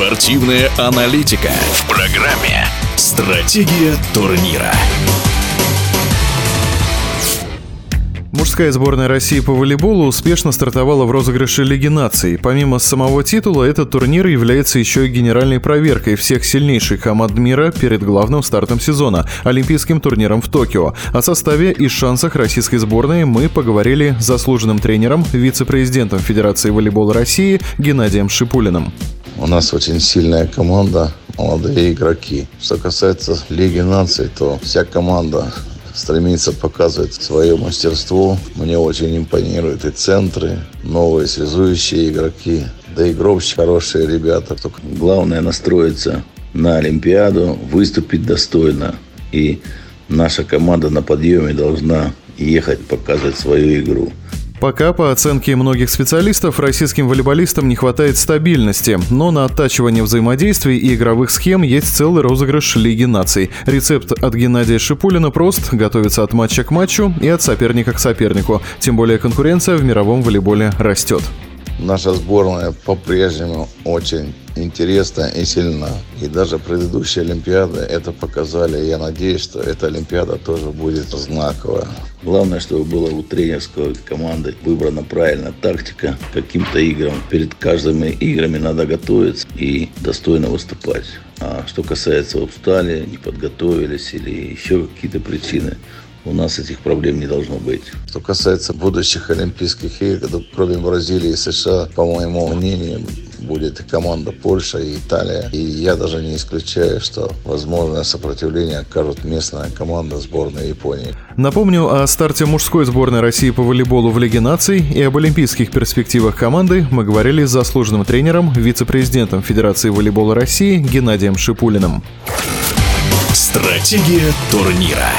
Спортивная аналитика в программе «Стратегия турнира». Мужская сборная России по волейболу успешно стартовала в розыгрыше Лиги наций. Помимо самого титула, этот турнир является еще и генеральной проверкой всех сильнейших команд мира перед главным стартом сезона – Олимпийским турниром в Токио. О составе и шансах российской сборной мы поговорили с заслуженным тренером, вице-президентом Федерации волейбола России Геннадием Шипулиным. У нас очень сильная команда, молодые игроки. Что касается Лиги наций, то вся команда стремится показывать свое мастерство. Мне очень импонируют и центры, новые связующие игроки, да и гробщики хорошие ребята. Только главное настроиться на Олимпиаду, выступить достойно. И наша команда на подъеме должна ехать показывать свою игру. Пока, по оценке многих специалистов, российским волейболистам не хватает стабильности, но на оттачивание взаимодействий и игровых схем есть целый розыгрыш Лиги наций. Рецепт от Геннадия Шипулина прост – готовиться от матча к матчу и от соперника к сопернику. Тем более конкуренция в мировом волейболе растет. Наша сборная по-прежнему очень интересна и сильна. И даже предыдущие Олимпиады это показали. Я надеюсь, что эта Олимпиада тоже будет знаковая. Главное, чтобы была у тренерской команды выбрана правильная тактика каким-то играм. Перед каждыми играми надо готовиться и достойно выступать. А что касается устали, не подготовились или еще какие-то причины, у нас этих проблем не должно быть. Что касается будущих Олимпийских игр, то кроме Бразилии и США, по моему мнению, будет и команда Польша и Италия. И я даже не исключаю, что возможное сопротивление окажет местная команда сборной Японии. Напомню о старте мужской сборной России по волейболу в Лиге наций и об олимпийских перспективах команды мы говорили с заслуженным тренером, вице-президентом Федерации волейбола России Геннадием Шипулиным. Стратегия турнира.